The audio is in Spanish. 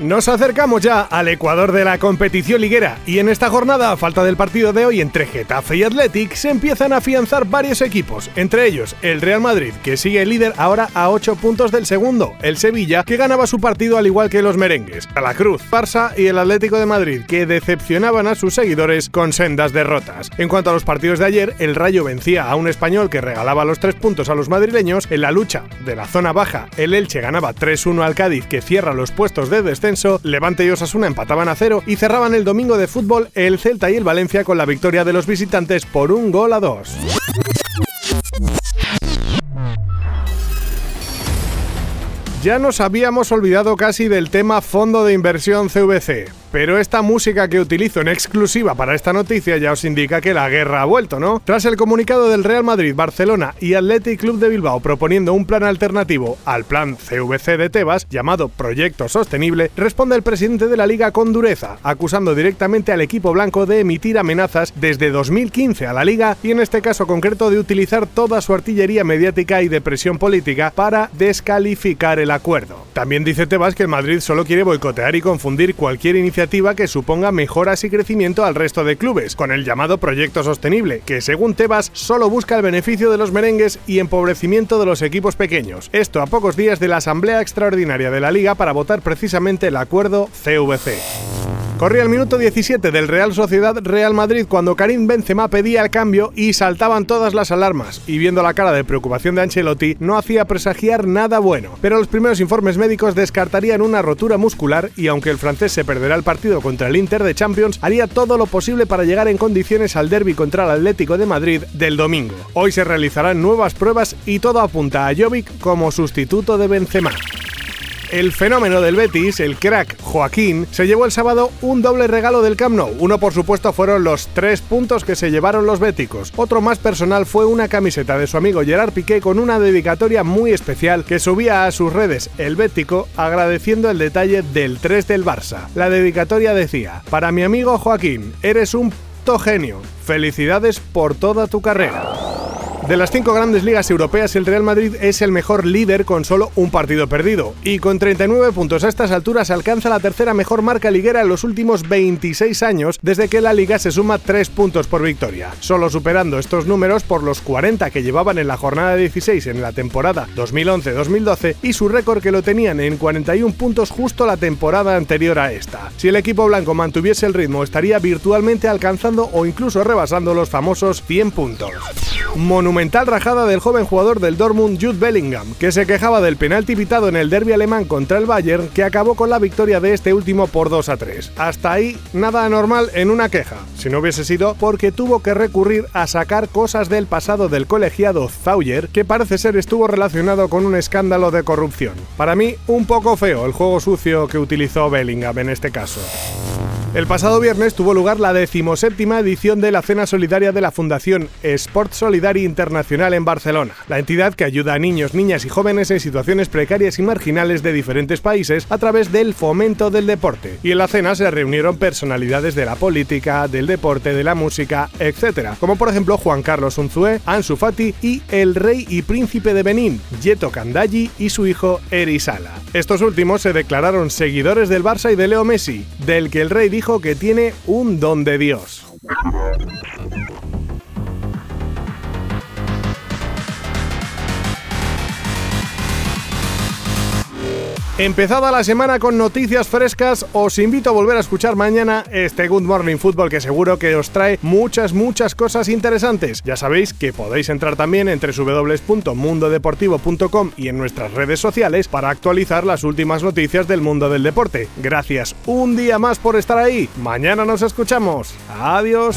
Nos acercamos ya al Ecuador de la competición liguera y en esta jornada, a falta del partido de hoy entre Getafe y Athletic, se empiezan a afianzar varios equipos, entre ellos el Real Madrid, que sigue líder ahora a 8 puntos del segundo, el Sevilla, que ganaba su partido al igual que los merengues, a la Cruz, Barça y el Atlético de Madrid, que decepcionaban a sus seguidores con sendas derrotas. En cuanto a los partidos de ayer, el Rayo vencía a un español que regalaba los 3 puntos a los madrileños, en la lucha de la zona baja, el Elche ganaba 3-1 al Cádiz, que cierra los puestos de descenso Levante y Osasuna empataban a cero y cerraban el domingo de fútbol el Celta y el Valencia con la victoria de los visitantes por un gol a dos. Ya nos habíamos olvidado casi del tema fondo de inversión CVC, pero esta música que utilizo en exclusiva para esta noticia ya os indica que la guerra ha vuelto, ¿no? Tras el comunicado del Real Madrid, Barcelona y Athletic Club de Bilbao proponiendo un plan alternativo al plan CVC de Tebas, llamado Proyecto Sostenible, responde el presidente de la liga con dureza, acusando directamente al equipo blanco de emitir amenazas desde 2015 a la liga y en este caso concreto de utilizar toda su artillería mediática y de presión política para descalificar el acuerdo. También dice Tebas que el Madrid solo quiere boicotear y confundir cualquier iniciativa que suponga mejoras y crecimiento al resto de clubes, con el llamado Proyecto Sostenible, que según Tebas solo busca el beneficio de los merengues y empobrecimiento de los equipos pequeños. Esto a pocos días de la Asamblea Extraordinaria de la Liga para votar precisamente el acuerdo CVC. Corría el minuto 17 del Real Sociedad Real Madrid cuando Karim Benzema pedía el cambio y saltaban todas las alarmas y viendo la cara de preocupación de Ancelotti no hacía presagiar nada bueno. Pero los primeros informes médicos descartarían una rotura muscular y aunque el francés se perderá el partido contra el Inter de Champions, haría todo lo posible para llegar en condiciones al derby contra el Atlético de Madrid del domingo. Hoy se realizarán nuevas pruebas y todo apunta a Jovic como sustituto de Benzema. El fenómeno del Betis, el crack Joaquín, se llevó el sábado un doble regalo del Camp Nou. Uno, por supuesto, fueron los tres puntos que se llevaron los béticos. Otro más personal fue una camiseta de su amigo Gerard Piqué con una dedicatoria muy especial que subía a sus redes el bético agradeciendo el detalle del 3 del Barça. La dedicatoria decía: Para mi amigo Joaquín, eres un genio. Felicidades por toda tu carrera. De las cinco grandes ligas europeas, el Real Madrid es el mejor líder con solo un partido perdido. Y con 39 puntos a estas alturas alcanza la tercera mejor marca liguera en los últimos 26 años desde que la liga se suma 3 puntos por victoria. Solo superando estos números por los 40 que llevaban en la jornada 16 en la temporada 2011-2012 y su récord que lo tenían en 41 puntos justo la temporada anterior a esta. Si el equipo blanco mantuviese el ritmo estaría virtualmente alcanzando o incluso rebasando los famosos 100 puntos monumental rajada del joven jugador del Dortmund Jude Bellingham, que se quejaba del penalti pitado en el derby alemán contra el Bayern, que acabó con la victoria de este último por 2 a 3. Hasta ahí, nada anormal en una queja, si no hubiese sido porque tuvo que recurrir a sacar cosas del pasado del colegiado Zauyer, que parece ser estuvo relacionado con un escándalo de corrupción. Para mí, un poco feo el juego sucio que utilizó Bellingham en este caso. El pasado viernes tuvo lugar la decimoséptima edición de la Cena Solidaria de la Fundación Sport Solidari Internacional en Barcelona, la entidad que ayuda a niños, niñas y jóvenes en situaciones precarias y marginales de diferentes países a través del fomento del deporte. Y en la cena se reunieron personalidades de la política, del deporte, de la música, etc., como por ejemplo Juan Carlos Unzué, Ansu Fati y el rey y príncipe de Benín, Yeto Kandayi y su hijo Erisala. Estos últimos se declararon seguidores del Barça y de Leo Messi, del que el rey que tiene un don de Dios. Empezada la semana con noticias frescas, os invito a volver a escuchar mañana este Good Morning Football que seguro que os trae muchas, muchas cosas interesantes. Ya sabéis que podéis entrar también en www.mundodeportivo.com y en nuestras redes sociales para actualizar las últimas noticias del mundo del deporte. Gracias un día más por estar ahí. Mañana nos escuchamos. Adiós.